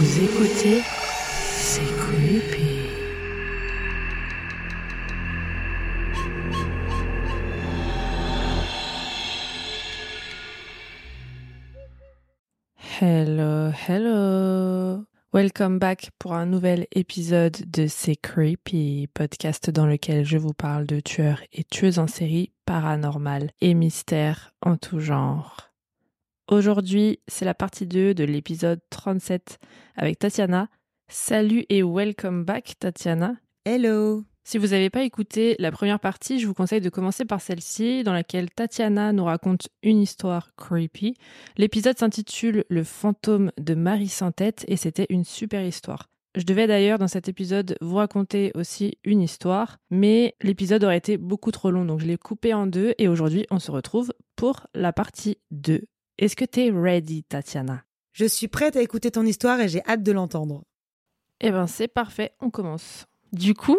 Vous écoutez, c'est creepy. Hello, hello. Welcome back pour un nouvel épisode de C'est Creepy, podcast dans lequel je vous parle de tueurs et tueuses en série paranormales et mystères en tout genre. Aujourd'hui, c'est la partie 2 de l'épisode 37 avec Tatiana. Salut et welcome back Tatiana. Hello. Si vous n'avez pas écouté la première partie, je vous conseille de commencer par celle-ci, dans laquelle Tatiana nous raconte une histoire creepy. L'épisode s'intitule Le fantôme de Marie sans tête et c'était une super histoire. Je devais d'ailleurs dans cet épisode vous raconter aussi une histoire, mais l'épisode aurait été beaucoup trop long, donc je l'ai coupé en deux et aujourd'hui on se retrouve pour la partie 2. Est-ce que t'es ready, Tatiana? Je suis prête à écouter ton histoire et j'ai hâte de l'entendre. Eh ben c'est parfait, on commence. Du coup,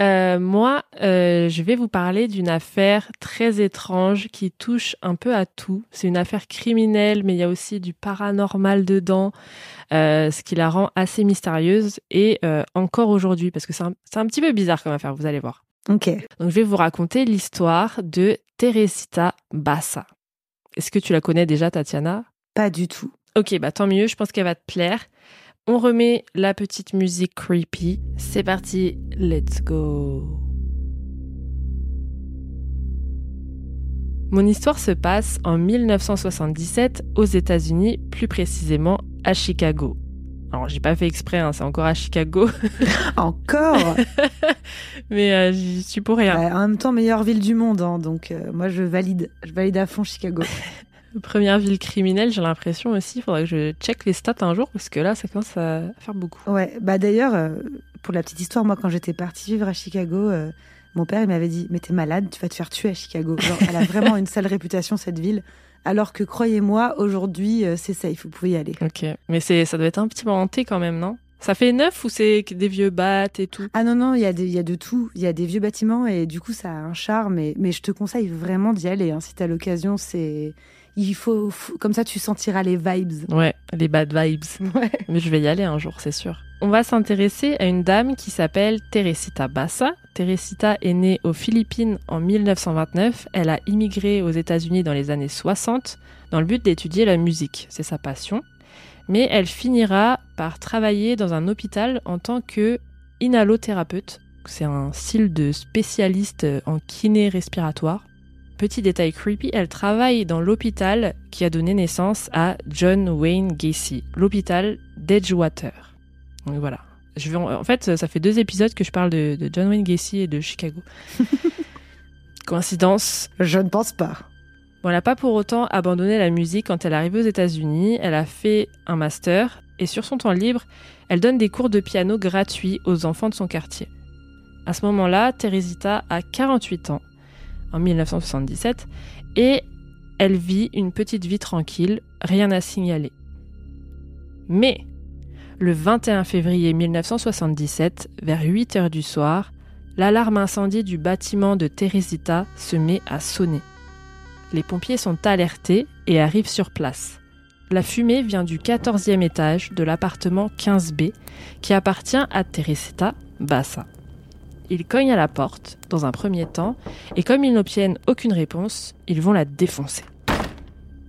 euh, moi, euh, je vais vous parler d'une affaire très étrange qui touche un peu à tout. C'est une affaire criminelle, mais il y a aussi du paranormal dedans, euh, ce qui la rend assez mystérieuse et encore aujourd'hui, parce que c'est un, un, petit peu bizarre comme affaire, vous allez voir. Ok. Donc je vais vous raconter l'histoire de Teresita Bassa. Est-ce que tu la connais déjà, Tatiana? Pas du tout. Ok, bah tant mieux, je pense qu'elle va te plaire. On remet la petite musique creepy. C'est parti, let's go. Mon histoire se passe en 1977 aux États-Unis, plus précisément à Chicago. Alors, j'ai pas fait exprès, hein, c'est encore à Chicago. encore Mais euh, j'y suis pour rien. Bah, en même temps, meilleure ville du monde, hein, donc euh, moi je valide. Je valide à fond Chicago. Première ville criminelle, j'ai l'impression aussi. Il faudrait que je check les stats un jour, parce que là, ça commence à faire beaucoup. Ouais, bah d'ailleurs, euh, pour la petite histoire, moi quand j'étais partie vivre à Chicago, mon père il m'avait dit Mais t'es malade, tu vas te faire tuer à Chicago. Genre, elle a vraiment une sale réputation, cette ville. Alors que croyez-moi, aujourd'hui, euh, c'est safe, vous pouvez y aller. Ok, mais c'est, ça doit être un petit peu hanté quand même, non? Ça fait neuf ou c'est des vieux battes et tout? Ah non, non, il y, a y a de tout. Il y a des vieux bâtiments et du coup, ça a un charme. mais je te conseille vraiment d'y aller. Hein. Si tu as l'occasion, c'est. Il faut, Comme ça, tu sentiras les vibes. Ouais, les bad vibes. Ouais. Mais je vais y aller un jour, c'est sûr. On va s'intéresser à une dame qui s'appelle Teresita Bassa. Teresita est née aux Philippines en 1929. Elle a immigré aux États-Unis dans les années 60 dans le but d'étudier la musique. C'est sa passion. Mais elle finira par travailler dans un hôpital en tant que inhalothérapeute. C'est un style de spécialiste en kiné respiratoire. Petit détail creepy, elle travaille dans l'hôpital qui a donné naissance à John Wayne Gacy, l'hôpital d'Edgewater. Donc voilà. Je vais en... fait, ça fait deux épisodes que je parle de, John Wayne Gacy et de Chicago. Coïncidence? Je ne pense pas. Bon, elle n'a pas pour autant abandonné la musique quand elle est arrivée aux États-Unis. Elle a fait un master et sur son temps libre, elle donne des cours de piano gratuits aux enfants de son quartier. À ce moment-là, Teresita a 48 ans, en 1977, et elle vit une petite vie tranquille, rien à signaler. Mais le 21 février 1977, vers 8 heures du soir, l'alarme incendie du bâtiment de Teresita se met à sonner. Les pompiers sont alertés et arrivent sur place. La fumée vient du 14e étage de l'appartement 15B qui appartient à Teresita Bassa. Ils cognent à la porte dans un premier temps et comme ils n'obtiennent aucune réponse, ils vont la défoncer.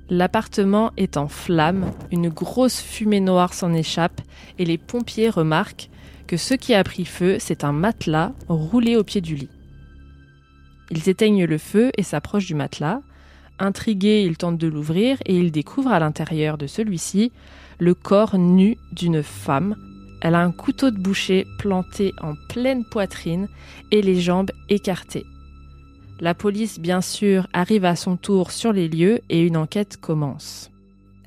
L'appartement est en flammes, une grosse fumée noire s'en échappe et les pompiers remarquent que ce qui a pris feu, c'est un matelas roulé au pied du lit. Ils éteignent le feu et s'approchent du matelas. Intrigués, ils tentent de l'ouvrir et ils découvrent à l'intérieur de celui-ci le corps nu d'une femme. Elle a un couteau de boucher planté en pleine poitrine et les jambes écartées. La police, bien sûr, arrive à son tour sur les lieux et une enquête commence.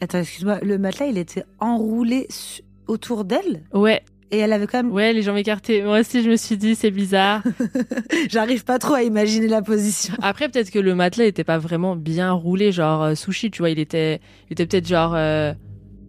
Attends, excuse-moi, le matelas, il était enroulé autour d'elle? Ouais, et elle avait quand même. ouais, les jambes écartées. Moi aussi, je me suis dit, c'est bizarre. J'arrive pas trop à imaginer la position. Après, peut-être que le matelas n'était pas vraiment bien roulé, genre euh, sushi, tu vois. Il était, il était peut-être genre, euh,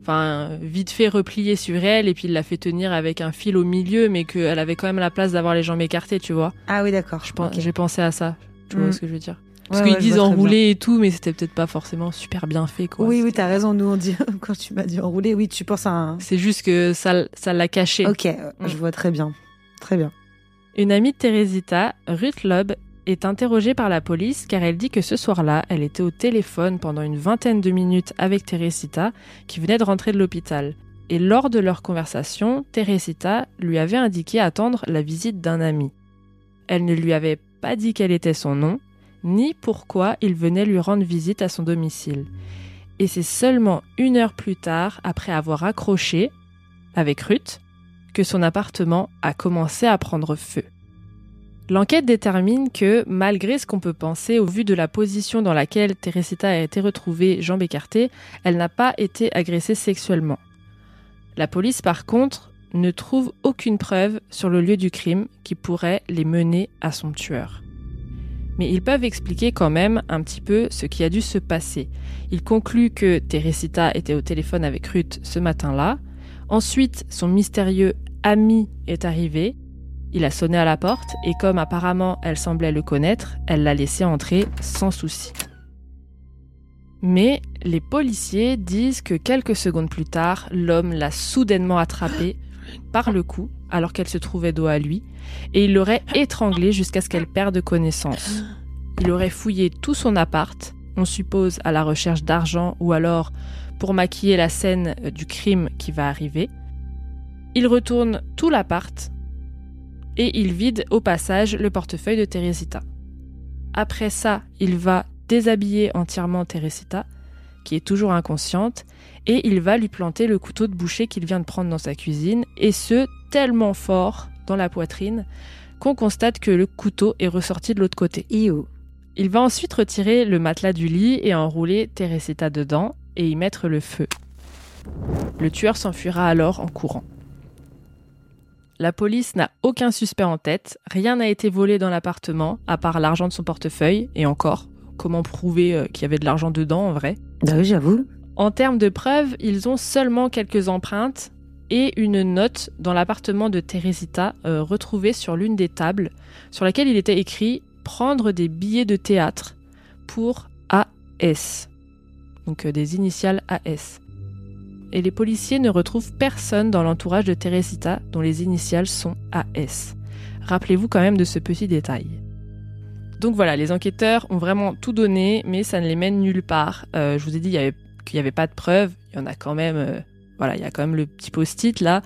enfin, vite fait replié sur elle, et puis il l'a fait tenir avec un fil au milieu, mais qu'elle avait quand même la place d'avoir les jambes écartées, tu vois. Ah oui, d'accord. Je pense, Ok. j'ai pensé à ça. Tu Mm. vois ce que je veux dire? Parce Ouais, qu'ils ouais, je disent enroulé et tout, mais c'était peut-être pas forcément super bien fait, quoi. Oui, oui, t'as raison. Nous, on dit, quand tu m'as dit enroulé, oui, tu penses à un. C'est juste que ça, ça l'a caché. Ok, euh, Mm. je vois très bien. Très bien. Une amie de Teresita, Ruth Loeb, est interrogée par la police car elle dit que ce soir-là, elle était au téléphone pendant une vingtaine de minutes avec Teresita, qui venait de rentrer de l'hôpital. Et lors de leur conversation, Teresita lui avait indiqué attendre la visite d'un ami. Elle ne lui avait pas dit quel était son nom, ni pourquoi il venait lui rendre visite à son domicile. Et c'est seulement une heure plus tard, après avoir accroché avec Ruth, que son appartement a commencé à prendre feu. L'enquête détermine que, malgré ce qu'on peut penser au vu de la position dans laquelle Teresita a été retrouvée jambes écartées, elle n'a pas été agressée sexuellement. La police, par contre, ne trouve aucune preuve sur le lieu du crime qui pourrait les mener à son tueur. Mais ils peuvent expliquer quand même un petit peu ce qui a dû se passer. Ils concluent que Teresita était au téléphone avec Ruth ce matin-là. Ensuite, son mystérieux ami est arrivé. Il a sonné à la porte et comme apparemment elle semblait le connaître, elle l'a laissé entrer sans souci. Mais les policiers disent que quelques secondes plus tard, l'homme l'a soudainement attrapée par le cou alors qu'elle se trouvait dos à lui et il l'aurait étranglée jusqu'à ce qu'elle perde connaissance. Il aurait fouillé tout son appart, on suppose à la recherche d'argent ou alors pour maquiller la scène du crime qui va arriver. Il retourne tout l'appart et il vide au passage le portefeuille de Teresita. Après ça, il va déshabiller entièrement Teresita, qui est toujours inconsciente, et il va lui planter le couteau de boucher qu'il vient de prendre dans sa cuisine, et ce, tellement fort dans la poitrine qu'on constate que le couteau est ressorti de l'autre côté. Io. Il va ensuite retirer le matelas du lit et enrouler Teresita dedans et y mettre le feu. Le tueur s'enfuira alors en courant. La police n'a aucun suspect en tête, rien n'a été volé dans l'appartement, à part l'argent de son portefeuille, et encore, comment prouver euh, qu'il y avait de l'argent dedans en vrai? Bah oui, j'avoue. En termes de preuves, ils ont seulement quelques empreintes et une note dans l'appartement de Teresita euh, retrouvée sur l'une des tables, sur laquelle il était écrit prendre des billets de théâtre pour AS. Donc euh, des initiales AS. Et les policiers ne retrouvent personne dans l'entourage de Teresita dont les initiales sont AS. Rappelez-vous quand même de ce petit détail. Donc voilà, les enquêteurs ont vraiment tout donné, mais ça ne les mène nulle part. Euh, je vous ai dit qu'il n'y avait pas de preuves. Il y en a quand même. euh, voilà, il y a quand même le petit post-it là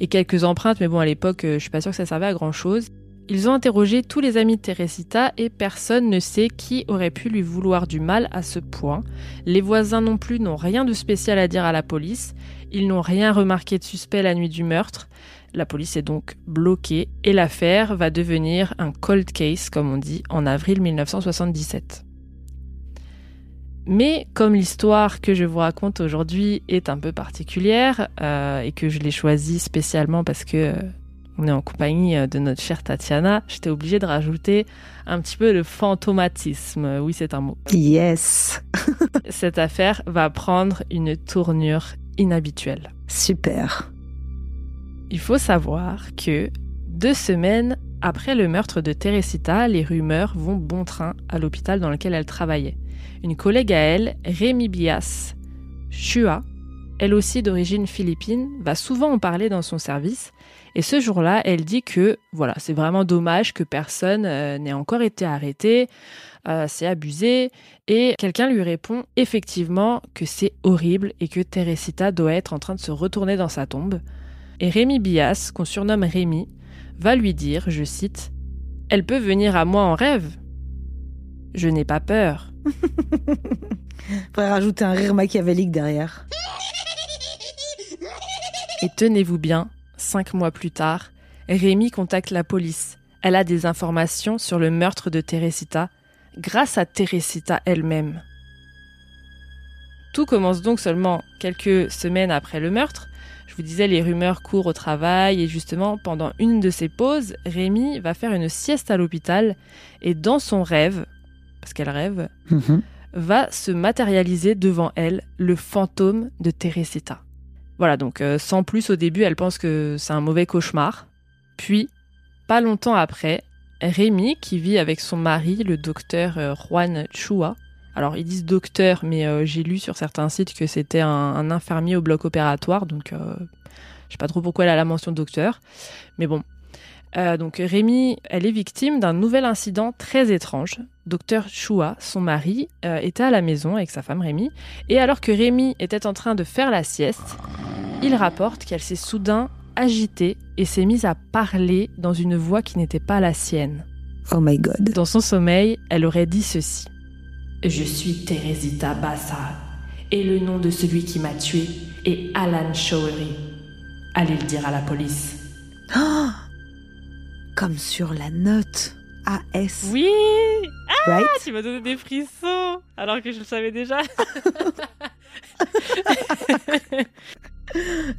et quelques empreintes, mais bon, à l'époque, euh, je suis pas sûre que ça servait à grand chose. Ils ont interrogé tous les amis de Teresita et personne ne sait qui aurait pu lui vouloir du mal à ce point. Les voisins non plus n'ont rien de spécial à dire à la police. Ils n'ont rien remarqué de suspect la nuit du meurtre. La police est donc bloquée et l'affaire va devenir un cold case, comme on dit, en avril 1977. Mais comme l'histoire que je vous raconte aujourd'hui est un peu particulière euh, et que je l'ai choisie spécialement parce que euh, on est en compagnie euh, de notre chère Tatiana, j'étais obligée de rajouter un petit peu de fantomatisme. Oui, c'est un mot. Yes. Cette affaire va prendre une tournure inhabituelle. Super. Il faut savoir que deux semaines après le meurtre de Teresita, les rumeurs vont bon train à l'hôpital dans lequel elle travaillait. Une collègue à elle, Rémi Bias, Chua, elle aussi d'origine philippine, va souvent en parler dans son service. Et ce jour-là, elle dit que voilà, c'est vraiment dommage que personne euh, n'ait encore été arrêté, euh, c'est abusé. Et quelqu'un lui répond effectivement que c'est horrible et que Teresita doit être en train de se retourner dans sa tombe. Et Rémi Bias, qu'on surnomme Rémi, va lui dire, je cite, Elle peut venir à moi en rêve. Je n'ai pas peur. Faudrait rajouter un rire machiavélique derrière. Et tenez-vous bien, cinq mois plus tard, Rémi contacte la police. Elle a des informations sur le meurtre de Teresita, grâce à Teresita elle-même. Tout commence donc seulement quelques semaines après le meurtre. Je vous disais, les rumeurs courent au travail et justement, pendant une de ses pauses, Rémi va faire une sieste à l'hôpital et dans son rêve, parce qu'elle rêve, Mhm. va se matérialiser devant elle le fantôme de Teresita. Voilà, donc euh, sans plus au début, elle pense que c'est un mauvais cauchemar. Puis, pas longtemps après, Rémi, qui vit avec son mari, le docteur euh, Juan Chua, alors ils disent docteur, mais euh, j'ai lu sur certains sites que c'était un, un infirmier au bloc opératoire, donc je sais pas trop pourquoi elle a la mention docteur, mais bon. Euh, donc Rémi, elle est victime d'un nouvel incident très étrange. Docteur Chua, son mari, euh, était à la maison avec sa femme Rémi, et alors que Rémi était en train de faire la sieste, il rapporte qu'elle s'est soudain agitée et s'est mise à parler dans une voix qui n'était pas la sienne. Oh my god. Dans son sommeil, elle aurait dit ceci. Je suis Teresita Bassa, et le nom de celui qui m'a tué est Alan Showery. Allez le dire à la police. Oh Comme sur la note AS. Oui Right? Tu m'as donné des frissons, alors que je le savais déjà.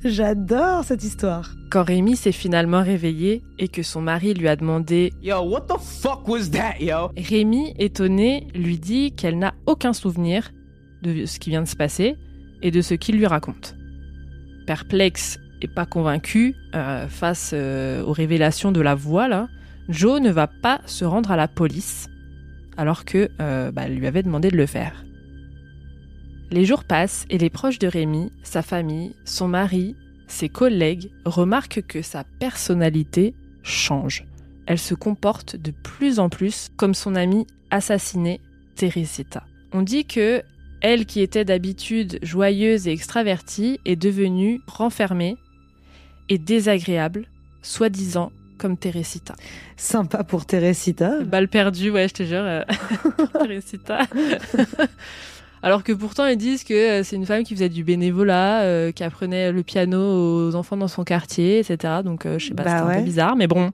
J'adore cette histoire. Quand Rémi s'est finalement réveillé et que son mari lui a demandé Yo, what the fuck was that, yo? Rémi, étonné, lui dit qu'elle n'a aucun souvenir de ce qui vient de se passer et de ce qu'il lui raconte. Perplexe pas convaincu euh, face euh, aux révélations de la voix, Joe ne va pas se rendre à la police alors que euh, bah, lui avait demandé de le faire. Les jours passent et les proches de Rémi, sa famille, son mari, ses collègues remarquent que sa personnalité change. Elle se comporte de plus en plus comme son amie assassinée, Teresita. On dit que elle qui était d'habitude joyeuse et extravertie est devenue renfermée et désagréable, soi-disant comme Teresita. Sympa pour Teresita. Balle perdue, ouais, je te jure, euh, Teresita. Alors que pourtant ils disent que euh, c'est une femme qui faisait du bénévolat, euh, qui apprenait le piano aux enfants dans son quartier, etc. Donc euh, je sais pas, Bah c'est un peu bizarre, mais bon.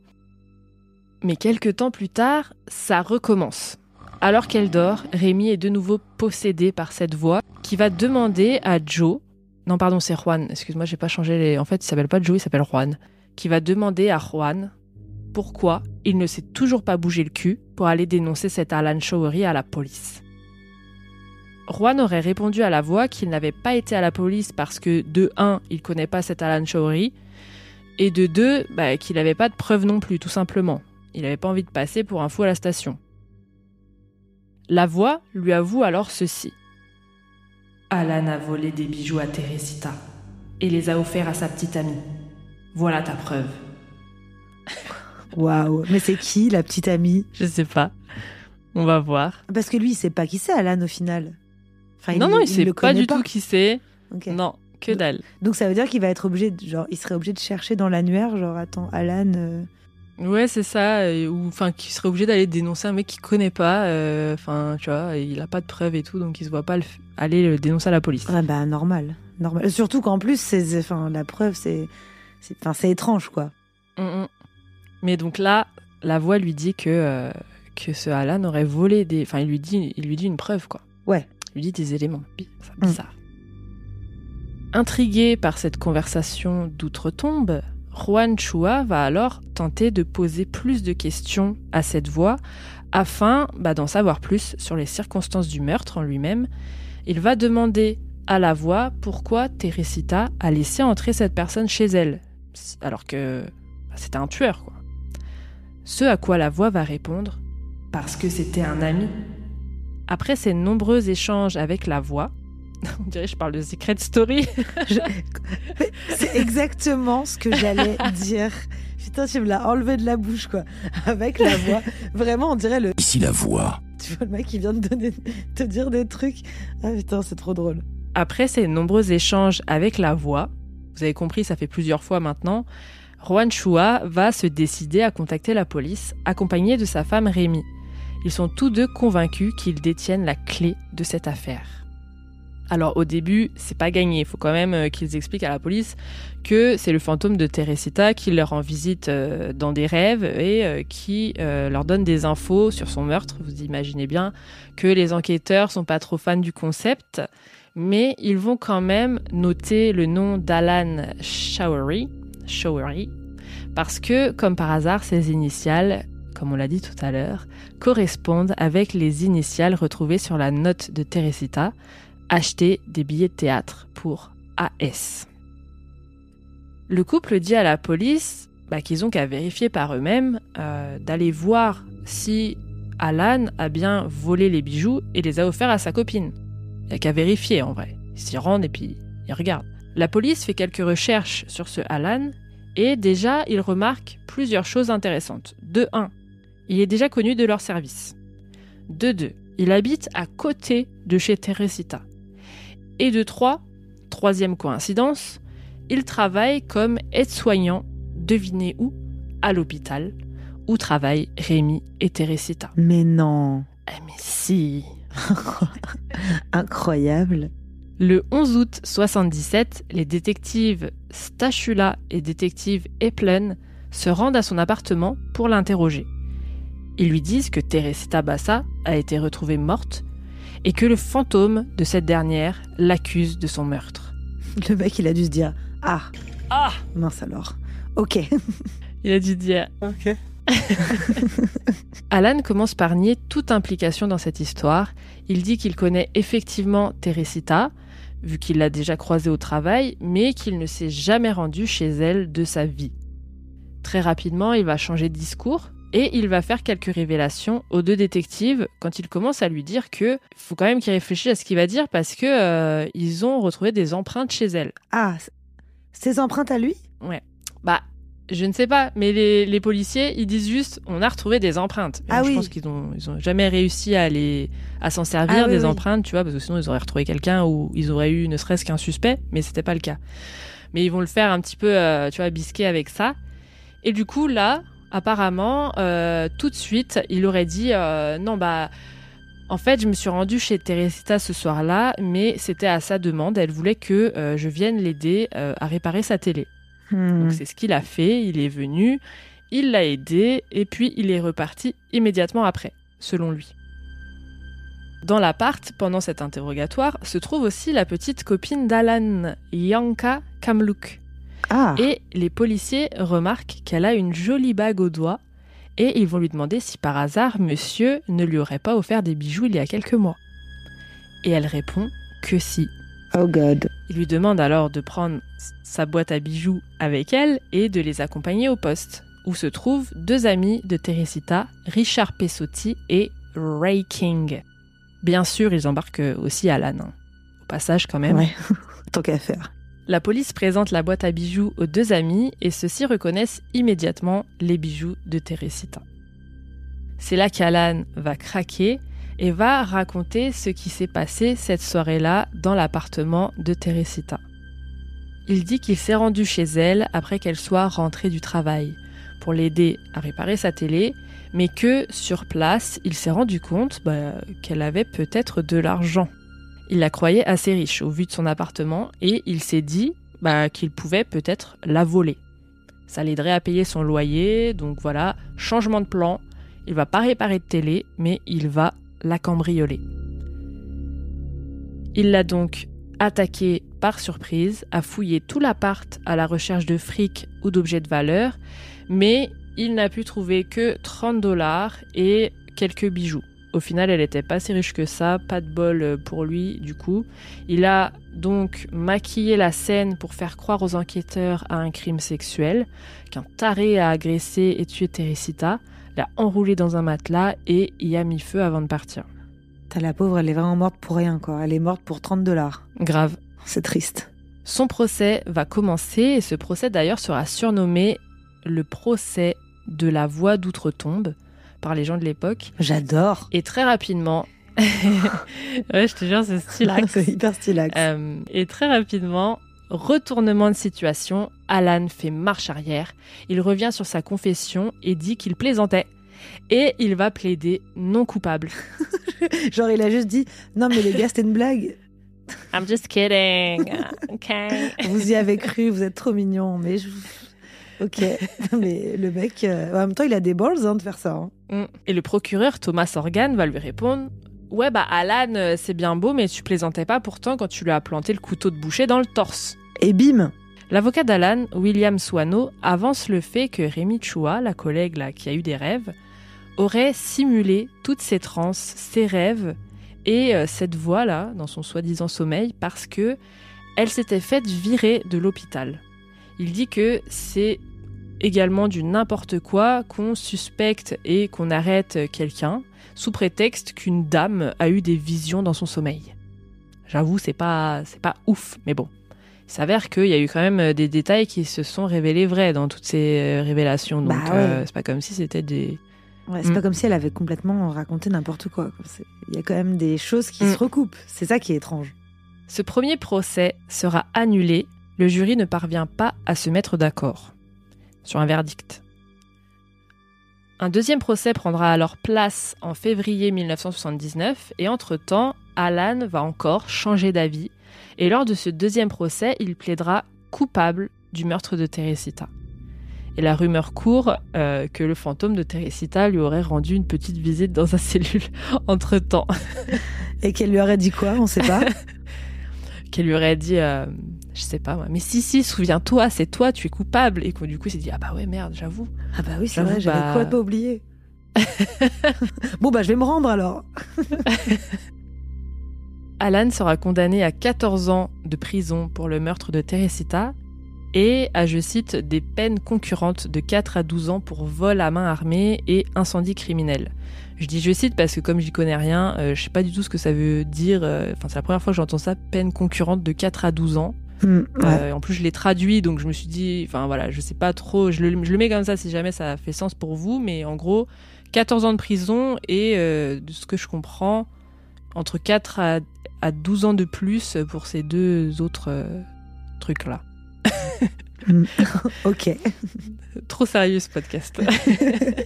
Mais quelques temps plus tard, ça recommence. Alors qu'elle dort, Rémi est de nouveau possédé par cette voix qui va demander à Joe, non pardon c'est Juan, excuse-moi j'ai pas changé les... En fait il s'appelle pas Joe, il s'appelle Juan, qui va demander à Juan pourquoi il ne s'est toujours pas bougé le cul pour aller dénoncer cet Alan Showery à la police. Juan aurait répondu à la voix qu'il n'avait pas été à la police parce que de 1, il connaît pas cet Alan Showery, et de 2, bah, qu'il n'avait pas de preuves non plus, tout simplement. Il n'avait pas envie de passer pour un fou à la station. La voix lui avoue alors ceci. Alan a volé des bijoux à Teresita et les a offerts à sa petite amie. Voilà ta preuve. Waouh. Mais c'est qui la petite amie? Je sais pas. On va voir. Parce que lui, il sait pas qui c'est Alan au final. Enfin, non, non, il sait le pas du tout qui c'est. Ok. Non, que dalle. Donc ça veut dire qu'il va être obligé, de, genre, il serait obligé de chercher dans l'annuaire, genre, attends, Alan. euh, Ouais, c'est ça. Ou enfin, qui serait obligé d'aller dénoncer un mec qu'il connaît pas. euh, Enfin, tu vois, il a pas de preuves et tout, donc il se voit pas le aller le dénoncer à la police. Ouais, bah normal, normal. Surtout qu'en plus, c'est, enfin, la preuve, c'est, c'est, enfin, c'est étrange, quoi. Mm, mm. Mais donc là, la voix lui dit que euh, que ce Alan aurait volé des. Enfin, il lui dit, il lui dit une preuve, quoi. Ouais. Il lui dit des éléments. Mm. Bizarre. Intrigué par cette conversation d'outre-tombe, Juan Chua va alors tenter de poser plus de questions à cette voix afin bah, d'en savoir plus sur les circonstances du meurtre en lui-même. Il va demander à la voix pourquoi Teresita a laissé entrer cette personne chez elle, alors que bah, c'était un tueur. Ce à quoi la voix va répondre parce que c'était un ami. Après ces nombreux échanges avec la voix, On dirait que je parle de Secret Story. C'est exactement ce que j'allais dire. Putain, tu me l'as enlevé de la bouche, quoi. Avec la voix. Vraiment, on dirait le. Ici la voix. Tu vois le mec qui vient de donner, te dire des trucs. Ah putain, c'est trop drôle. Après ces nombreux échanges avec la voix, vous avez compris, ça fait plusieurs fois maintenant, Juan Chua va se décider à contacter la police, accompagné de sa femme Rémi. Ils sont tous deux convaincus qu'ils détiennent la clé de cette affaire. Alors au début, c'est pas gagné. Il faut quand même euh, qu'ils expliquent à la police que c'est le fantôme de Teresita qui leur rend visite euh, dans des rêves et euh, qui leur donne des infos sur son meurtre. Vous imaginez bien que les enquêteurs sont pas trop fans du concept, mais ils vont quand même noter le nom d'Alan Showery, Showery, parce que, comme par hasard, ses initiales, comme on l'a dit tout à l'heure, correspondent avec les initiales retrouvées sur la note de Teresita, acheter des billets de théâtre pour AS. Le couple dit à la police bah, qu'ils ont qu'à vérifier par eux-mêmes, euh, d'aller voir si Alan a bien volé les bijoux et les a offerts à sa copine. Il n'y a qu'à vérifier en vrai. Ils s'y rendent et puis ils regardent. La police fait quelques recherches sur ce Alan et déjà ils remarquent plusieurs choses intéressantes. De 1, il est déjà connu de leur service. De 2, il habite à côté de chez Teresita. Et de 3, troisième coïncidence, il travaille comme aide-soignant, devinez où À l'hôpital, où travaillent Rémi et Teresita. Mais non. Ah mais si Incroyable. Le 11 août 77, les détectives Stachula et détective Eplen se rendent à son appartement pour l'interroger. Ils lui disent que Teresita Bassa a été retrouvée morte et que le fantôme de cette dernière l'accuse de son meurtre. Le mec, il a dû se dire Ah Ah Mince alors. Ok. Il a dû dire Ok. Alan commence par nier toute implication dans cette histoire. Il dit qu'il connaît effectivement Teresita, vu qu'il l'a déjà croisée au travail, mais qu'il ne s'est jamais rendu chez elle de sa vie. Très rapidement, il va changer de discours et il va faire quelques révélations aux deux détectives quand il commence à lui dire que faut quand même qu'il réfléchisse à ce qu'il va dire parce que euh, ils ont retrouvé des empreintes chez elle. Ah, ses empreintes à lui? Ouais. Bah, je ne sais pas, mais les, les policiers, ils disent juste on a retrouvé des empreintes. Mais Ah je oui. pense qu'ils ont, ils ont jamais réussi à les à s'en servir Ah des oui. empreintes, tu vois, parce que sinon ils auraient retrouvé quelqu'un ou ils auraient eu ne serait-ce qu'un suspect, mais c'était pas le cas. Mais ils vont le faire un petit peu, euh, tu vois, bisquer avec ça. Et du coup là, apparemment, euh, tout de suite, il aurait dit euh, non bah. En fait, je me suis rendue chez Teresita ce soir-là, mais c'était à sa demande. Elle voulait que euh, je vienne l'aider à réparer sa télé. Hmm. Donc c'est ce qu'il a fait, il est venu, il l'a aidé et puis il est reparti immédiatement après, selon lui. Dans l'appart, pendant cet interrogatoire, se trouve aussi la petite copine d'Alan, Yanka Kamluk. Ah, Et les policiers remarquent qu'elle a une jolie bague au doigt et ils vont lui demander si par hasard monsieur ne lui aurait pas offert des bijoux il y a quelques mois. Et elle répond que si. oh god. Il lui demande alors de prendre sa boîte à bijoux avec elle et de les accompagner au poste, où se trouvent deux amis de Teresita, Richard Pessotti et Ray King. Bien sûr, ils embarquent aussi Alan. hein. Au passage, quand même. Ouais, tant qu'à faire. La police présente la boîte à bijoux aux deux amis et ceux-ci reconnaissent immédiatement les bijoux de Teresita. C'est là qu'Alan va craquer et va raconter ce qui s'est passé cette soirée-là dans l'appartement de Teresita. Il dit qu'il s'est rendu chez elle après qu'elle soit rentrée du travail pour l'aider à réparer sa télé, mais que sur place, il s'est rendu compte bah, qu'elle avait peut-être de l'argent. Il la croyait assez riche au vu de son appartement et il s'est dit bah, qu'il pouvait peut-être la voler. Ça l'aiderait à payer son loyer, donc voilà, changement de plan. Il va pas réparer de télé, mais il va la cambrioler. Il l'a donc attaquée par surprise, a fouillé tout l'appart à la recherche de fric ou d'objets de valeur, mais il n'a pu trouver que 30 dollars et quelques bijoux. Au final, elle n'était pas si riche que ça, pas de bol pour lui du coup. Il a donc maquillé la scène pour faire croire aux enquêteurs à un crime sexuel, qu'un taré a agressé et tué Teresita, l'a enroulé dans un matelas et y a mis feu avant de partir. T'as la pauvre, elle est vraiment morte pour rien, quoi. Elle est morte pour 30 dollars. Grave. C'est triste. Son procès va commencer et ce procès d'ailleurs sera surnommé le procès de la voix d'outre-tombe par les gens de l'époque. J'adore. Et très rapidement, ouais, je te jure, c'est stylax. C'est hyper stylax. Euh, et très rapidement, retournement de situation, Alan fait marche arrière. Il revient sur sa confession et dit qu'il plaisantait. Et il va plaider non coupable. Genre, il a juste dit Non, mais les gars, c'était une blague. I'm just kidding. Okay. Vous y avez cru, vous êtes trop mignons. Mais je... Ok. mais le mec, euh, en même temps, il a des balls hein, de faire ça. hein. Mm. Et le procureur Thomas Organ va lui répondre Ouais, bah Alan, euh, c'est bien beau, mais tu plaisantais pas pourtant quand tu lui as planté le couteau de boucher dans le torse. Et bim L'avocat d'Alan, William Swano, avance le fait que Rémi Chua, la collègue là, qui a eu des rêves, aurait simulé toutes ses transes, ses rêves et euh, cette voix là dans son soi-disant sommeil parce que elle s'était faite virer de l'hôpital. Il dit que c'est également du n'importe quoi qu'on suspecte et qu'on arrête quelqu'un sous prétexte qu'une dame a eu des visions dans son sommeil. J'avoue, c'est pas c'est pas ouf, mais bon. Il s'avère qu'il y a eu quand même des détails qui se sont révélés vrais dans toutes ces euh, révélations. Donc, Bah ouais. euh, c'est pas comme si c'était des. Ouais, c'est Mm. pas comme si elle avait complètement raconté n'importe quoi. Il y a quand même des choses qui Mm. se recoupent. C'est ça qui est étrange. Ce premier procès sera annulé. Le jury ne parvient pas à se mettre d'accord sur un verdict. Un deuxième procès prendra alors place en février 1979 et entre-temps, Alan va encore changer d'avis et lors de ce deuxième procès, il plaidera coupable du meurtre de Teresita. Et la rumeur court euh, que le fantôme de Teresita lui aurait rendu une petite visite dans sa cellule entre-temps. Et qu'elle lui aurait dit quoi? On sait pas. qu'elle lui aurait dit, euh, je sais pas moi, mais si, si, souviens-toi, c'est toi, tu es coupable. Et que du coup, il s'est dit, ah bah ouais, merde, j'avoue. ah bah oui, c'est vrai, j'avais bah- complètement oublié. bon bah je vais me rendre alors. Alan sera condamné à 14 ans de prison pour le meurtre de Teresita et à, je cite, des peines concurrentes de 4 à 12 ans pour vol à main armée et incendie criminel. Je dis je cite parce que comme j'y connais rien, euh, je sais pas du tout ce que ça veut dire. euh, Enfin, c'est la première fois que j'entends ça, peine concurrente de 4 à 12 ans. Ouais. Euh, en plus, je l'ai traduit, donc je me suis dit, enfin voilà, je sais pas trop, je le, je le mets comme ça si jamais ça fait sens pour vous, mais en gros, 14 ans de prison et euh, de ce que je comprends, entre 4 à, à 12 ans de plus pour ces deux autres euh, trucs-là. Hmm. ok. Trop sérieux ce podcast.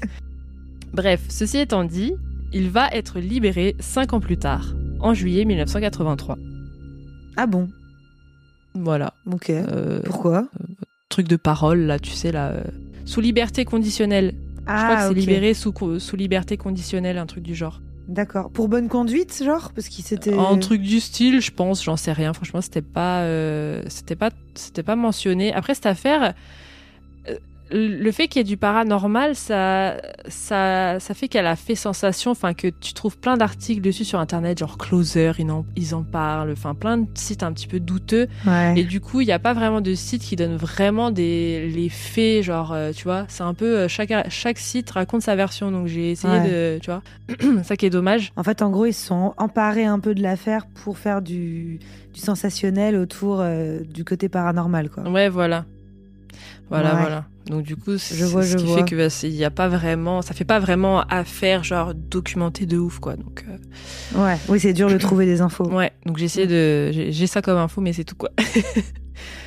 Bref, ceci étant dit, il va être libéré 5 ans plus tard, en juillet 1983. Ah bon? Voilà. Ok. Euh, Pourquoi truc de parole, là, tu sais, là. euh, sous liberté conditionnelle. Je crois que Ah c'est libéré sous, sous liberté conditionnelle, un truc du genre. D'accord. Pour bonne conduite, genre? Parce qu'il s'était. Un truc du style, je pense, j'en sais rien. Franchement, c'était pas, euh, c'était pas, c'était pas mentionné. Après cette affaire, euh, le fait qu'il y ait du paranormal, ça, ça, ça fait qu'elle a fait sensation. Enfin, que tu trouves plein d'articles dessus sur internet, genre Closer, ils en, ils en parlent. Enfin, plein de sites un petit peu douteux. Ouais. Et du coup, il n'y a pas vraiment de site qui donne vraiment des, les faits, genre, euh, tu vois, c'est un peu, euh, chaque, chaque site raconte sa version, donc j'ai essayé de, tu vois, ça qui est dommage. En fait, en gros, ils se sont emparés un peu de l'affaire pour faire du, du sensationnel autour euh, du côté paranormal, quoi. Ouais, voilà. Voilà, Ouais. voilà. Donc du coup, c'est Je vois, ce je qui vois. fait que bah, il y a pas vraiment, ça fait pas vraiment affaire genre documentée de ouf quoi. Donc euh, Ouais. Oui, c'est dur de trouver des infos. ouais, donc j'ai essayé de, j'ai j'ai ça comme info, mais c'est tout quoi.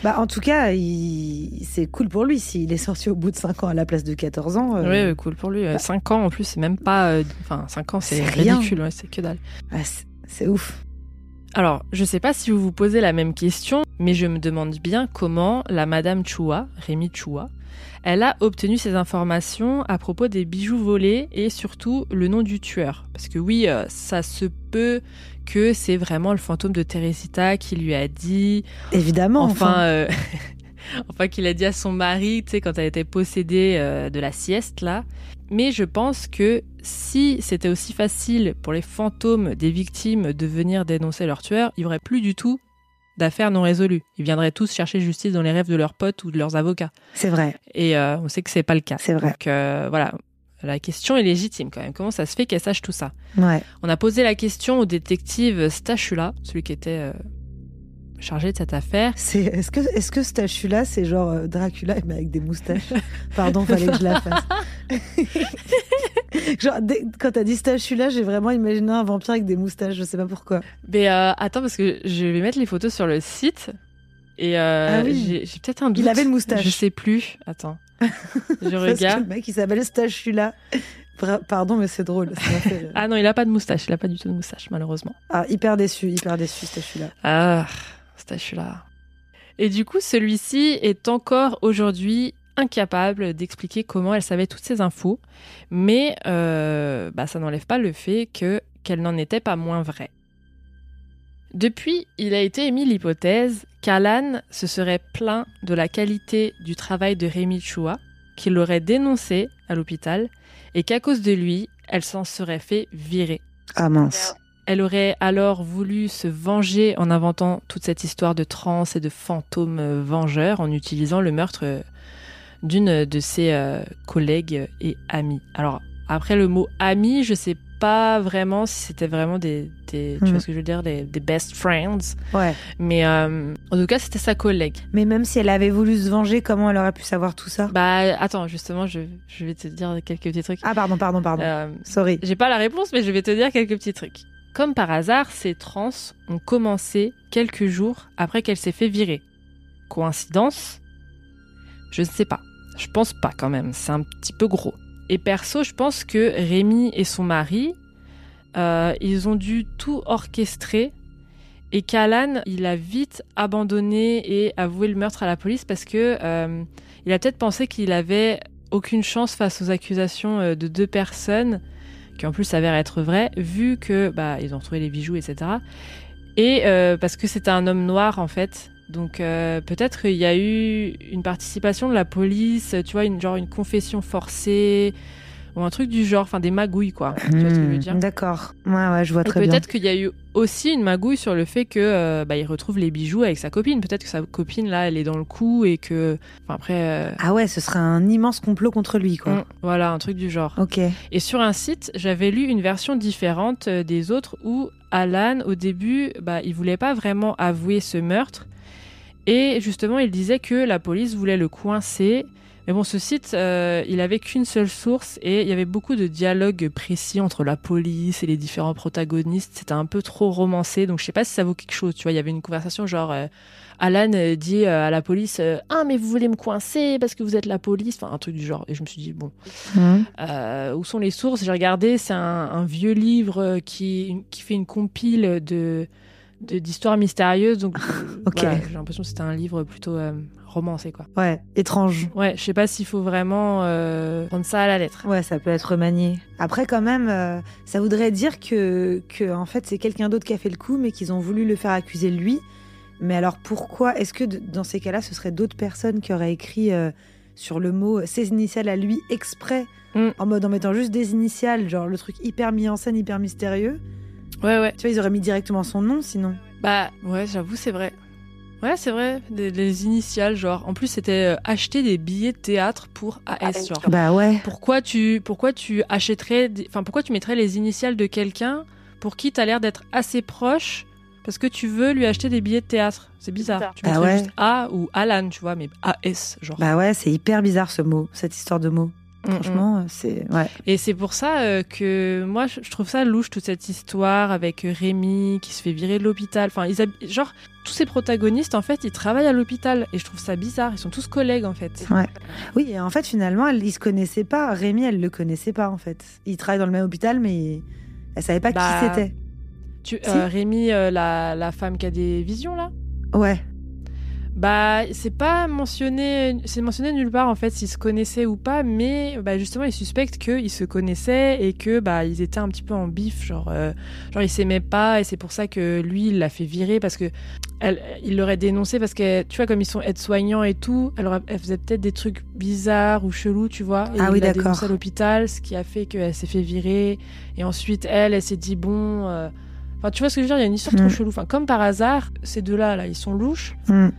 Bah, en tout cas, il... c'est cool pour lui s'il est sorti au bout de 5 ans à la place de 14 ans. euh, Ouais, cool pour lui. 5 ans en plus, c'est même pas, euh, enfin 5 ans, c'est ridicule, ouais, c'est que dalle. ah, c'est- c'est ouf. Alors, je sais pas si vous vous posez la même question, mais je me demande bien comment la Madame Chua, Rémi Chua, elle a obtenu ces informations à propos des bijoux volés et surtout le nom du tueur. Parce que oui, euh, ça se peut que c'est vraiment le fantôme de Teresita qui lui a dit, Évidemment. enfin, Enfin, euh, enfin qu'il a dit à son mari, tu sais, quand elle était possédée euh, de la sieste là. Mais je pense que si c'était aussi facile pour les fantômes des victimes de venir dénoncer leur tueur, il n'y aurait plus du tout d'affaires non résolues. Ils viendraient tous chercher justice dans les rêves de leurs potes ou de leurs avocats. c'est vrai. Et euh, on sait que c'est pas le cas. C'est vrai. Donc euh, voilà. la question est légitime quand même. Comment ça se fait qu'elle sache tout ça? Ouais. On a posé la question au détective Stachula, celui qui était euh, chargé de cette affaire. C'est est-ce que est-ce que ce là c'est genre euh, Dracula mais avec des moustaches? Pardon, fallait que je la fasse. genre dès- quand t'as dit Stachula, j'ai vraiment imaginé un vampire avec des moustaches, je sais pas pourquoi. Mais euh, attends, parce que je vais mettre les photos sur le site. Et euh, Ah oui. j'ai peut-être un doute. Il avait une moustache. Je sais plus. Attends. Je Parce que regarde. le mec il s'appelle Stachula. Bra- Pardon, mais c'est drôle. ça. Ah non, il a pas de moustache. Il a pas du tout de moustache, malheureusement. Ah, hyper déçu, hyper déçu Stachula. Ah, Et du coup, celui-ci est encore aujourd'hui incapable d'expliquer comment elle savait toutes ces infos, mais euh, bah, ça n'enlève pas le fait que qu'elle n'en était pas moins vraie. Depuis, il a été émis l'hypothèse qu'Alan se serait plaint de la qualité du travail de Rémi Chua, qu'il l'aurait dénoncé à l'hôpital, et qu'à cause de lui, elle s'en serait fait virer. Ah mince. Elle aurait alors voulu se venger en inventant toute cette histoire de transe et de fantômes euh, vengeurs en utilisant le meurtre euh, d'une de ses euh, collègues et amis. Alors, après le mot ami, je sais pas vraiment si c'était vraiment des, des- tu vois ce que je veux dire, des, des best friends. Ouais. Mais euh, en tout cas, c'était sa collègue. Mais même si elle avait voulu se venger, comment elle aurait pu savoir tout ça? Bah, attends, justement, je, je vais te dire quelques petits trucs. Ah pardon, pardon, pardon. Euh, Sorry. J'ai pas la réponse, mais je vais te dire quelques petits trucs. Comme par hasard, ces trans ont commencé quelques jours après qu'elle s'est fait virer. Coïncidence? Je ne sais pas. Je pense pas quand même. C'est un petit peu gros. Et perso, je pense que Rémi et son mari, euh, ils ont dû tout orchestrer et qu'Alan, il a vite abandonné et avoué le meurtre à la police parce que euh, il a peut-être pensé qu'il avait aucune chance face aux accusations euh, de deux personnes qui en plus s'avèrent être vraies, vu que bah ils ont retrouvé les bijoux, etc. Et euh, parce que c'était un homme noir en fait. Donc euh, peut-être qu'il y a eu une participation de la police, tu vois, une genre une confession forcée ou un truc du genre, enfin des magouilles quoi. Tu vois ce que je veux Hmm, dire D'accord. Ouais, ouais, je vois et très bien. peut-être qu'il y a eu aussi une magouille sur le fait que euh, bah, il retrouve les bijoux avec sa copine. Peut-être que sa copine là, elle est dans le coup et que, enfin après, euh, Ah ouais, ce serait un immense complot contre lui, quoi. mm, voilà un truc du genre. Ok. Et sur un site, j'avais lu une version différente euh, des autres où Alan, au début, bah, il voulait pas vraiment avouer ce meurtre. Et justement, il disait que la police voulait le coincer. Mais bon, ce site, euh, il avait qu'une seule source et il y avait beaucoup de dialogues précis entre la police et les différents protagonistes. C'était un peu trop romancé, donc je sais pas si ça vaut quelque chose. Tu vois, il y avait une conversation genre euh, Alan euh, dit à la police Ah, mais vous voulez me coincer parce que vous êtes la police, enfin un truc du genre. Et je me suis dit bon, euh, où sont les sources? J'ai regardé, c'est un, un vieux livre qui, qui fait une compile de d'histoires mystérieuses. Donc, Ok. voilà, j'ai l'impression que c'était un livre plutôt euh, romancé, quoi. Ouais, étrange. Ouais, je sais pas s'il faut vraiment euh, prendre ça à la lettre. Ouais, ça peut être manié. Après, quand même, euh, ça voudrait dire que, que en fait, c'est quelqu'un d'autre qui a fait le coup, mais qu'ils ont voulu le faire accuser lui. Mais alors, pourquoi Est-ce que dans ces cas-là, ce serait d'autres personnes qui auraient écrit euh, sur le mot ses initiales à lui exprès, Mm. en mode en mettant juste des initiales, genre le truc hyper mis en scène, hyper mystérieux Ouais, ouais. Tu vois, ils auraient mis directement son nom, sinon. Bah, ouais, j'avoue, c'est vrai. Ouais, c'est vrai. Les initiales, genre. En plus, c'était euh, acheter des billets de théâtre pour AS, genre. Bah ouais. Pourquoi tu, pourquoi tu achèterais, enfin, pourquoi tu mettrais les initiales de quelqu'un pour qui t'as l'air d'être assez proche parce que tu veux lui acheter des billets de théâtre? C'est bizarre. Tu Bah ouais. juste A ou Alan, tu vois, mais AS, genre. Bah ouais, c'est hyper bizarre ce mot, cette histoire de mots. Mm, mm. Franchement, euh, c'est. Ouais. Et c'est pour ça euh, que moi, je trouve ça louche, toute cette histoire avec euh, Rémi qui se fait virer de l'hôpital. Enfin, ils hab- genre, tous ces protagonistes, en fait, ils travaillent à l'hôpital. Et je trouve ça bizarre. Ils sont tous collègues, en fait. Oui, et en fait, finalement, elle, ils se connaissaient pas. Rémi, elle le connaissait pas, en fait. Ils travaillent dans le même hôpital, mais elle savait pas Bah, qui c'était. Tu, Si. euh, Rémi, euh, la, la femme qui a des visions, là? Ouais. Bah, c'est pas mentionné, c'est mentionné nulle part en fait s'ils se connaissaient ou pas, mais bah, justement ils suspectent qu'ils se connaissaient et que bah ils étaient un petit peu en bif, genre euh, genre ils s'aimaient pas et c'est pour ça que lui il l'a fait virer parce que elle, il l'aurait dénoncé parce que tu vois comme ils sont aides-soignants et tout, elle, aurait- elle faisait peut-être des trucs bizarres ou chelous, tu vois, et Ah oui, il l'a d'accord. dénoncé à l'hôpital, ce qui a fait qu'elle s'est fait virer et ensuite elle, elle s'est dit bon. euh, Enfin, tu vois ce que je veux dire, il y a une histoire Mm. trop chelou. Enfin, comme par hasard, ces deux-là, là, ils sont louches. Hmm.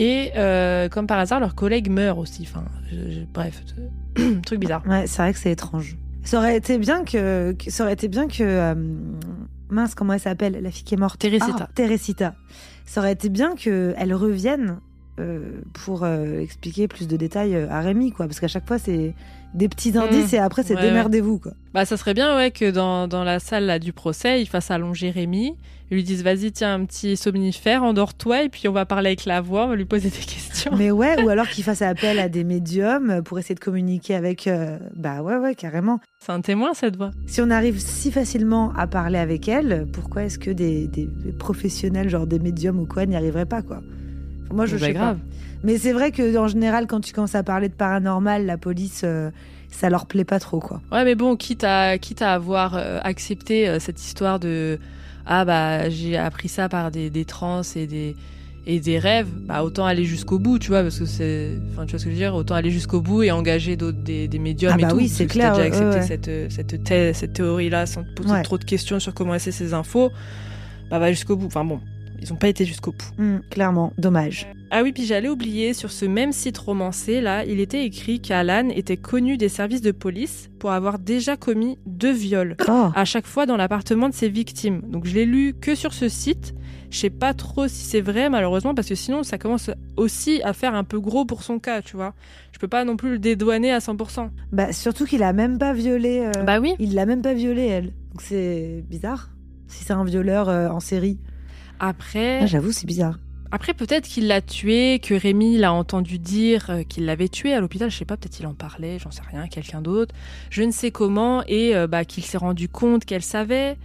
Et euh, comme par hasard, leur collègue meurt aussi. Enfin, je- je- bref, truc bizarre. Ouais, c'est vrai que c'est étrange. Ça aurait été bien que, que- ça aurait été bien que euh, mince comment elle s'appelle? La fille qui est morte Teresita. Ah, Teresita. Ça aurait été bien que elle revienne euh, pour euh, expliquer plus de détails euh, à Rémi quoi parce qu'à chaque fois c'est des petits indices et après c'est Mmh. Ouais, démerdez-vous quoi. Bah, ça serait bien, ouais, que dans, dans la salle là, du procès, ils fassent allonger Rémi. Ils lui disent, vas-y, tiens, un petit somnifère, endors-toi, et puis on va parler avec la voix, on va lui poser des questions. Mais ouais ou alors qu'il fasse appel à des médiums pour essayer de communiquer avec euh, bah ouais ouais carrément. C'est un témoin, cette voix. Si on arrive si facilement à parler avec elle, pourquoi est-ce que des, des- des professionnels, genre des médiums ou quoi, n'y arriveraient pas, quoi? Moi, je Bah, sais grave. pas. Mais c'est vrai que en général, quand tu commences à parler de paranormal, la police, euh, ça leur plaît pas trop, quoi. Ouais, mais bon, quitte à, quitte à avoir euh, accepté euh, cette histoire de ah bah j'ai appris ça par des, des trans et des et des rêves, bah autant aller jusqu'au bout, tu vois, parce que c'est, enfin tu vois ce que je veux dire, autant aller jusqu'au bout et engager d'autres des, des médiums Ah et bah tout. oui, c'est si clair, t'as déjà accepté ouais. cette euh, cette thé- cette théorie là sans te poser Ouais. trop de questions sur comment c'est ces infos, bah va jusqu'au bout. Enfin bon, ils ont pas été jusqu'au bout. Hmm, clairement, dommage. Ah oui, puis j'allais oublier, sur ce même site romancé, là, il était écrit qu'Alan était connu des services de police pour avoir déjà commis deux viols, Oh, à chaque fois dans l'appartement de ses victimes. Donc je l'ai lu que sur ce site. Je sais pas trop si c'est vrai, malheureusement, parce que sinon, ça commence aussi à faire un peu gros pour son cas, tu vois. Je peux pas non plus le dédouaner à 100%. bah surtout qu'il a même pas violé. euh, Bah oui. Il l'a même pas violé, elle. Donc c'est bizarre. Si c'est un violeur euh, en série. Après, Ah, J'avoue, c'est bizarre. Après, peut-être qu'il l'a tué, que Rémi l'a entendu dire euh, qu'il l'avait tué à l'hôpital. Je sais pas, peut-être il en parlait, j'en sais rien, quelqu'un d'autre. Je ne sais comment, et euh, bah, qu'il s'est rendu compte qu'elle savait,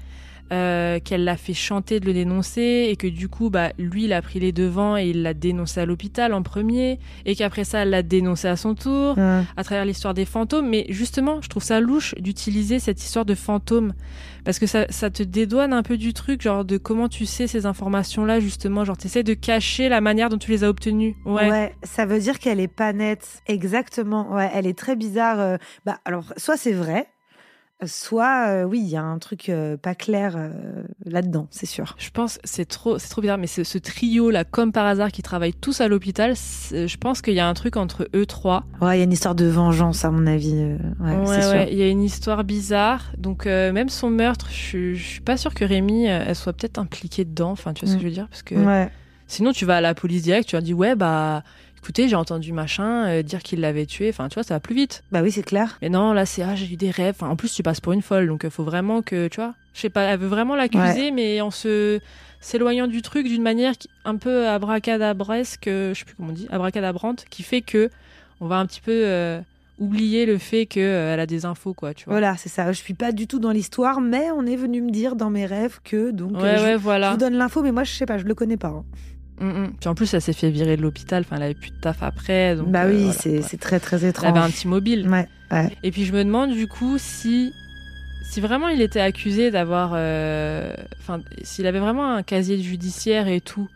euh, qu'elle l'a fait chanter de le dénoncer, et que du coup, bah, lui, il a pris les devants et il l'a dénoncé à l'hôpital en premier, et qu'après ça, elle l'a dénoncé à son tour à travers l'histoire des fantômes. Mais justement, je trouve ça louche d'utiliser cette histoire de fantômes. Parce que ça, ça te dédouane un peu du truc, genre de comment tu sais ces informations-là, justement. Genre, tu essaies de cacher la manière dont tu les as obtenues. Ouais. Ouais. ça veut dire qu'elle est pas nette. Exactement. Ouais, elle est très bizarre. euh, Bah, alors, soit c'est vrai, soit, euh, oui, il y a un truc euh, pas clair euh, là-dedans, c'est sûr. Je pense c'est trop, c'est trop bizarre, mais ce, ce trio-là, comme par hasard, qui travaillent tous à l'hôpital, je pense qu'il y a un truc entre eux trois. Ouais, il y a une histoire de vengeance, à mon avis. ouais, Ouais, sûr. il y a une histoire bizarre. Donc, même son meurtre, je, suis- je suis pas sûre que Rémi, elle soit peut-être impliquée dedans. Enfin, tu vois ce Mm. que je veux dire Parce que Ouais. Sinon, tu vas à la police direct, tu leur dis ouais bah écoutez, j'ai entendu machin euh, dire qu'il l'avait tué. Enfin, tu vois, ça va plus vite. Bah oui, c'est clair. Mais non, là c'est ah j'ai eu des rêves. Enfin, en plus, tu passes pour une folle, donc il faut vraiment que tu vois. Je sais pas, elle veut vraiment l'accuser, mais en se s'éloignant du truc d'une manière qui, un peu abracadabresque, euh, je sais plus comment on dit, abracadabrante, qui fait que on va un petit peu euh, oublier le fait qu'elle a des infos, quoi, tu vois. Voilà, c'est ça. Je suis pas du tout dans l'histoire, mais on est venu me dire dans mes rêves que donc Ouais, euh, je, ouais, je voilà. vous donne l'info, mais moi je sais pas, je le connais pas. hein. Mm, mm. Puis en plus, elle s'est fait virer de l'hôpital. Enfin, elle avait plus de taf après. Donc, bah euh, oui, voilà, c'est très très Elle étrange. avait un petit mobile. Ouais, ouais. Et puis je me demande du coup si si vraiment il était accusé d'avoir euh, enfin s'il avait vraiment un casier judiciaire et tout.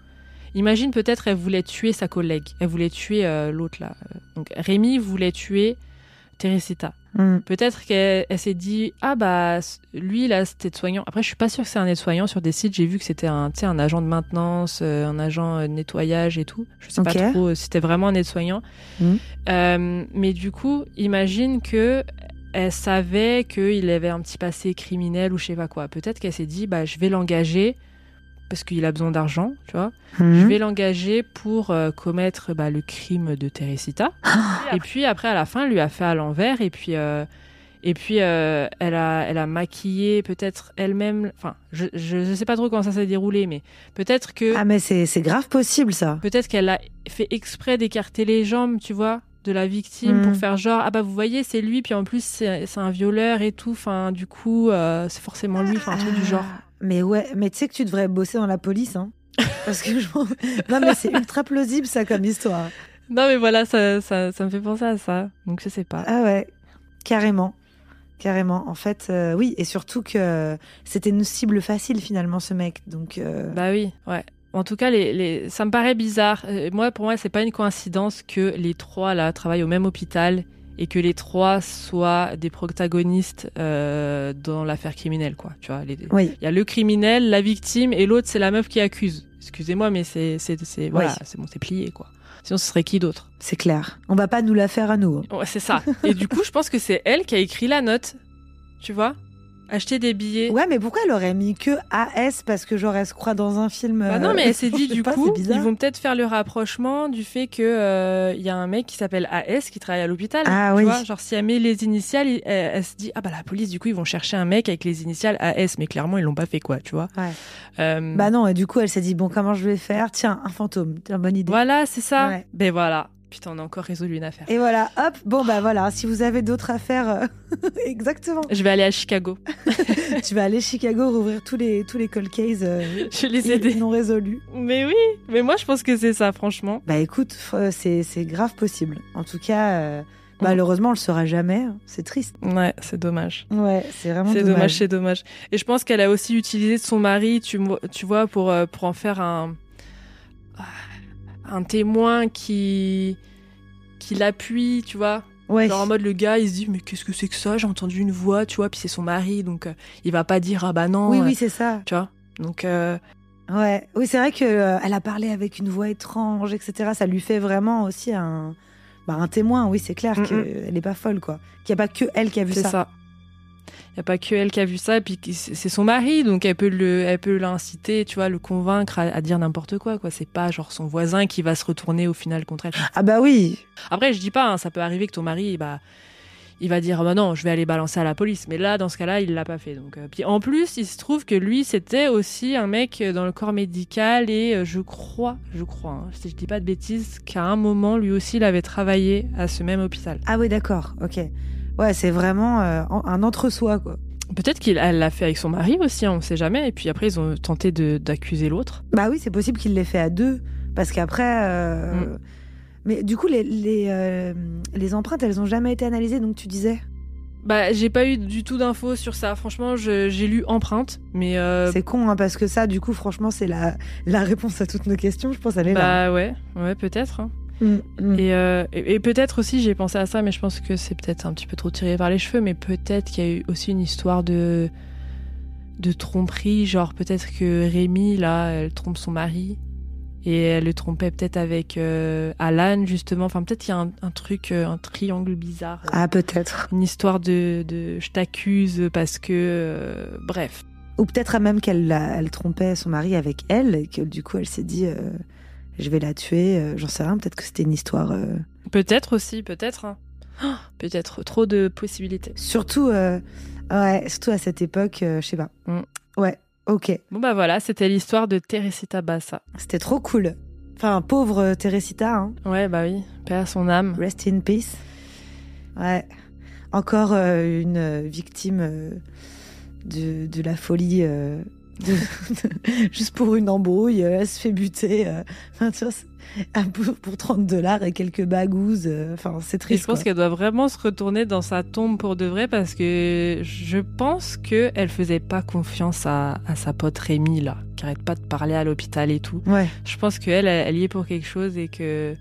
Imagine peut-être elle voulait tuer sa collègue, elle voulait tuer euh, l'autre là. Donc Rémi voulait tuer Teresita. Hmm. Peut-être qu'elle elle s'est dit ah bah lui là c'était soignant. Après je suis pas sûre que c'est un aide-soignant sur des sites. J'ai vu que c'était un un agent de maintenance, euh, un agent euh, de nettoyage et tout. Je sais pas trop euh, si c'était vraiment un aide-soignant. Mhm. Euh, mais du coup imagine que elle savait qu'il avait un petit passé criminel ou je sais pas quoi. Peut-être qu'elle s'est dit bah je vais l'engager parce qu'il a besoin d'argent, tu vois. Je Mhm. vais l'engager pour euh, commettre bah, le crime de Teresita. et puis après, à la fin, elle lui a fait à l'envers. Et puis, euh, et puis euh, elle, a, elle a maquillé peut-être elle-même. Enfin, je, je sais pas trop comment ça s'est déroulé, mais peut-être que Ah mais c'est grave possible ça. peut-être qu'elle a fait exprès d'écarter les jambes, tu vois, de la victime pour faire genre ah bah vous voyez c'est lui puis en plus c'est c'est un violeur et tout. Enfin du coup c'est forcément lui. Enfin un truc du genre. Mais ouais, mais tu sais que tu devrais bosser dans la police, hein. Parce que je... non mais c'est ultra plausible ça comme histoire. Non mais voilà ça, ça, ça me fait penser à ça. Donc je sais pas. Ah ouais, carrément. Carrément. En fait, euh, oui, et surtout que c'était une cible facile finalement, ce mec. Donc, euh, Bah oui, ouais. En tout cas, les, les... ça me paraît bizarre. Euh, moi, pour moi, c'est pas une coïncidence que les trois là travaillent au même hôpital et que les trois soient des protagonistes euh, dans l'affaire criminelle, quoi. Tu vois, les- il oui. y a le criminel, la victime et l'autre c'est la meuf qui accuse. excusez-moi, mais c'est, c'est, c'est, voilà, c'est bon, c'est plié, quoi. Sinon, ce serait qui d'autre? C'est clair. On va pas nous la faire à nous. hein. Ouais, c'est ça. Et du coup, je pense que c'est elle qui a écrit la note. Tu vois? Acheter des billets. Ouais, mais pourquoi elle aurait mis que AS parce que genre elle se croit dans un film Bah non, euh, mais elle s'est dit du pas, coup, c'est ils vont peut-être faire le rapprochement du fait que euh, y a un mec qui s'appelle AS qui travaille à l'hôpital. Ah tu oui. vois genre si elle met les initiales, elle, elle se dit ah bah la police du coup ils vont chercher un mec avec les initiales AS, mais clairement ils l'ont pas fait quoi, tu vois. Ouais. Euh, Bah non, et du coup elle s'est dit bon comment je vais faire? Tiens, un fantôme. Tiens, bonne idée. voilà, c'est ça. Ouais. Ben voilà. Putain, on a encore résolu une affaire. Et voilà, hop, bon bah voilà, si vous avez d'autres affaires, euh, exactement. Je vais aller à Chicago. tu vas aller Chicago rouvrir tous les tous les cold cases euh, Je les aider. non résolus. Mais oui, mais moi je pense que c'est ça, franchement. Bah écoute, f- c'est c'est grave possible. En tout cas, euh, Mm. malheureusement on le saura jamais. hein. C'est triste. Ouais, c'est dommage. Ouais, c'est vraiment C'est dommage. dommage, c'est dommage. Et je pense qu'elle a aussi utilisé son mari, tu, tu vois, pour, euh, pour en faire un, un témoin qui, qui l'appuie, tu vois. Ouais. Genre en mode le gars, il se dit, mais qu'est-ce que c'est que ça? J'ai entendu une voix, tu vois, puis c'est son mari, donc euh, il va pas dire, ah bah non. Oui, euh, oui, c'est ça. Tu vois Donc, euh, Ouais, oui, c'est vrai que euh, elle a parlé avec une voix étrange, etc. Ça lui fait vraiment aussi un, bah, un témoin. Oui, c'est clair Mm, qu'elle est pas folle, quoi. Qu'il n'y a pas que elle qui a vu c'est ça. ça. Il n'y a pas que elle qui a vu ça, et puis c'est son mari, donc elle peut le, elle peut l'inciter, tu vois, le convaincre à, à dire n'importe quoi, quoi. C'est pas genre son voisin qui va se retourner au final contre elle. Ah bah oui. Après, je dis pas, hein, ça peut arriver que ton mari, bah, il va dire, bah non, je vais aller balancer à la police. Mais là, dans ce cas-là, il l'a pas fait. Donc, euh, puis en plus, il se trouve que lui, c'était aussi un mec dans le corps médical et euh, je crois, je crois, hein, si je dis pas de bêtises, qu'à un moment, lui aussi, il avait travaillé à ce même hôpital. Ah oui, d'accord. Ok. Ouais, c'est vraiment euh, un entre-soi, quoi. Peut-être qu'elle l'a fait avec son mari aussi, hein, on sait jamais. Et puis après, ils ont tenté d'accuser l'autre. Bah oui, c'est possible qu'il l'ait fait à deux, parce qu'après. euh, Mm. Mais du coup, les, les, euh, les empreintes, elles ont jamais été analysées, donc tu disais? Bah, j'ai pas eu du tout d'infos sur ça. Franchement, j'ai lu empreinte, mais euh, C'est con, hein, parce que ça, du coup, franchement, c'est la, la réponse à toutes nos questions. Je pense elle est là. bah ouais, ouais, peut-être. hein. Mm, mm. Et, euh, et, et peut-être aussi, j'ai pensé à ça, mais je pense que c'est peut-être un petit peu trop tiré par les cheveux, mais peut-être qu'il y a eu aussi une histoire de, de tromperie, genre peut-être que Rémi, là, elle trompe son mari, et elle le trompait peut-être avec euh, Alan, justement. Enfin, peut-être qu'il y a un, un truc, euh, un triangle bizarre. Ah, peut-être. Une histoire de, de je t'accuse parce que... euh, bref. Ou peut-être même qu'elle elle trompait son mari avec elle, et que du coup, elle s'est dit, euh, je vais la tuer. euh, J'en sais rien, peut-être que c'était une histoire. euh, Peut-être aussi, peut-être. hein. Ah, peut-être trop de possibilités. Surtout, euh, ouais, surtout à cette époque, je sais pas. Mm. Ouais, ok. Bon bah voilà, c'était l'histoire de Teresita Bassa. C'était trop cool. Enfin, pauvre Teresita, hein. Ouais, bah oui, paix à son âme. Rest in peace. Ouais. Encore une victime de, de la folie. juste pour une embrouille, euh, elle se fait buter. euh, Enfin, tu vois, pour 30 dollars et quelques bagouses. euh, Enfin, c'est Et triste. je pense qu'elle doit vraiment se retourner dans sa tombe pour de vrai parce que je pense que elle faisait pas confiance à, à sa pote Rémi là, qui arrête pas de parler à l'hôpital et tout. Ouais. Je pense qu'elle, elle, elle y est pour quelque chose et que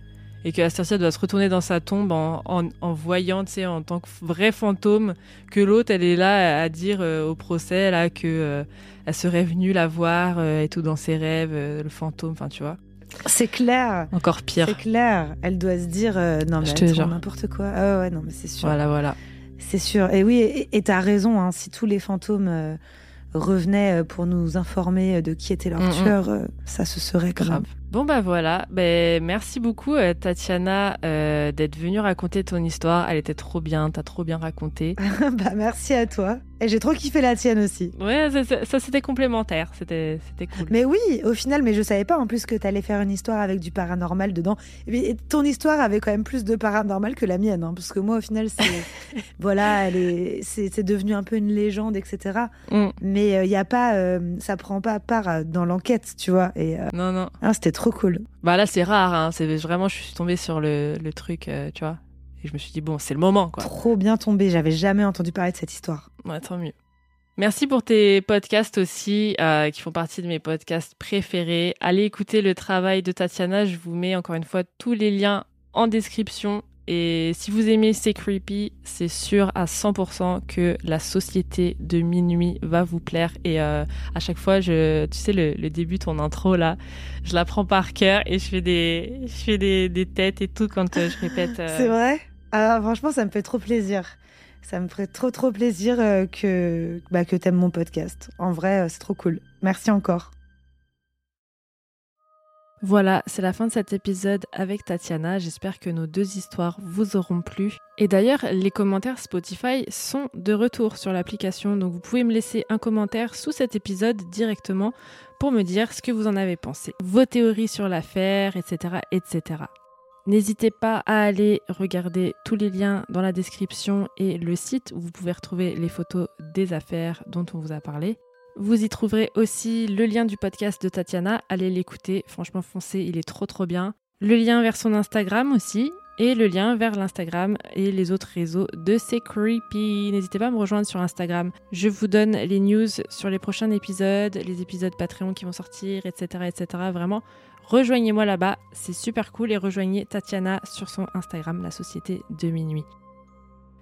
et que Astacia doit se retourner dans sa tombe en, en, en voyant, tu sais, en tant que vrai fantôme, que l'autre, elle est là à dire euh, au procès là que euh, elle serait venue la voir euh, et tout dans ses rêves, euh, le fantôme, enfin tu vois. C'est clair. Encore pire. C'est clair. Elle doit se dire euh, non mais Je te attends, jure. n'importe quoi. Ah ouais, non mais c'est sûr. Voilà, voilà. C'est sûr. Et oui, et- t'as raison. hein, si tous les fantômes euh, revenaient pour nous informer de qui était leur Mm, mm. tueur, ça se serait Grave. Bon bah voilà, ben merci beaucoup euh, Tatiana euh, d'être venue raconter ton histoire. Elle était trop bien, t'as trop bien raconté. bah merci à toi. Et j'ai trop kiffé la tienne aussi. Ouais, ça, ça- ça, c'était complémentaire, c'était c'était cool. Mais oui, au final, mais je savais pas en plus que t'allais faire une histoire avec du paranormal dedans. Et ton histoire avait quand même plus de paranormal que la mienne, hein, parce que moi, au final, c'est voilà, c'est, devenu un peu une légende, etc. Mm. Mais il y a pas, euh, ça prend pas part euh, dans l'enquête, tu vois. Et euh, Non non. ah, c'était trop cool. Bah là c'est rare, hein. c'est vraiment je suis tombée sur le, le truc, euh, tu vois. Et je me suis dit bon c'est le moment quoi. Trop bien tombé. J'avais jamais entendu parler de cette histoire. Ouais, tant mieux. Merci pour tes podcasts aussi, euh, qui font partie de mes podcasts préférés. Allez écouter le travail de Tatiana. Je vous mets encore une fois tous les liens en description. Et si vous aimez C'est Creepy, c'est sûr à 100% que la société de minuit va vous plaire. Et euh, à chaque fois, je, tu sais, le, le, début, ton intro là, je la prends par cœur et je fais des, je fais des, des têtes et tout quand euh, je répète. Euh. C'est vrai? Ah, Franchement, ça me fait trop plaisir. Ça me ferait trop trop plaisir que, bah, que t'aimes mon podcast. En vrai, c'est trop cool. Merci encore. Voilà, c'est la fin de cet épisode avec Tatiana. J'espère que nos deux histoires vous auront plu. Et d'ailleurs, les commentaires Spotify sont de retour sur l'application, donc vous pouvez me laisser un commentaire sous cet épisode directement pour me dire ce que vous en avez pensé, vos théories sur l'affaire, etc., etc. N'hésitez pas à aller regarder tous les liens dans la description et le site où vous pouvez retrouver les photos des affaires dont on vous a parlé. Vous y trouverez aussi le lien du podcast de Tatiana. Allez l'écouter. Franchement, foncez, il est trop trop bien. Le lien vers son Instagram aussi. Et le lien vers l'Instagram et les autres réseaux de C'est Creepy. N'hésitez pas à me rejoindre sur Instagram. Je vous donne les news sur les prochains épisodes, les épisodes Patreon qui vont sortir, etc. etc. Vraiment, rejoignez-moi là-bas. C'est super cool. Et rejoignez Tatiana sur son Instagram, la société de minuit.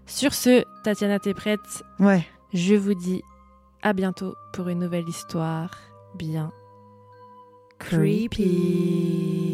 Sur ce, Tatiana, t'es prête? Ouais. Je vous dis à bientôt pour une nouvelle histoire bien creepy.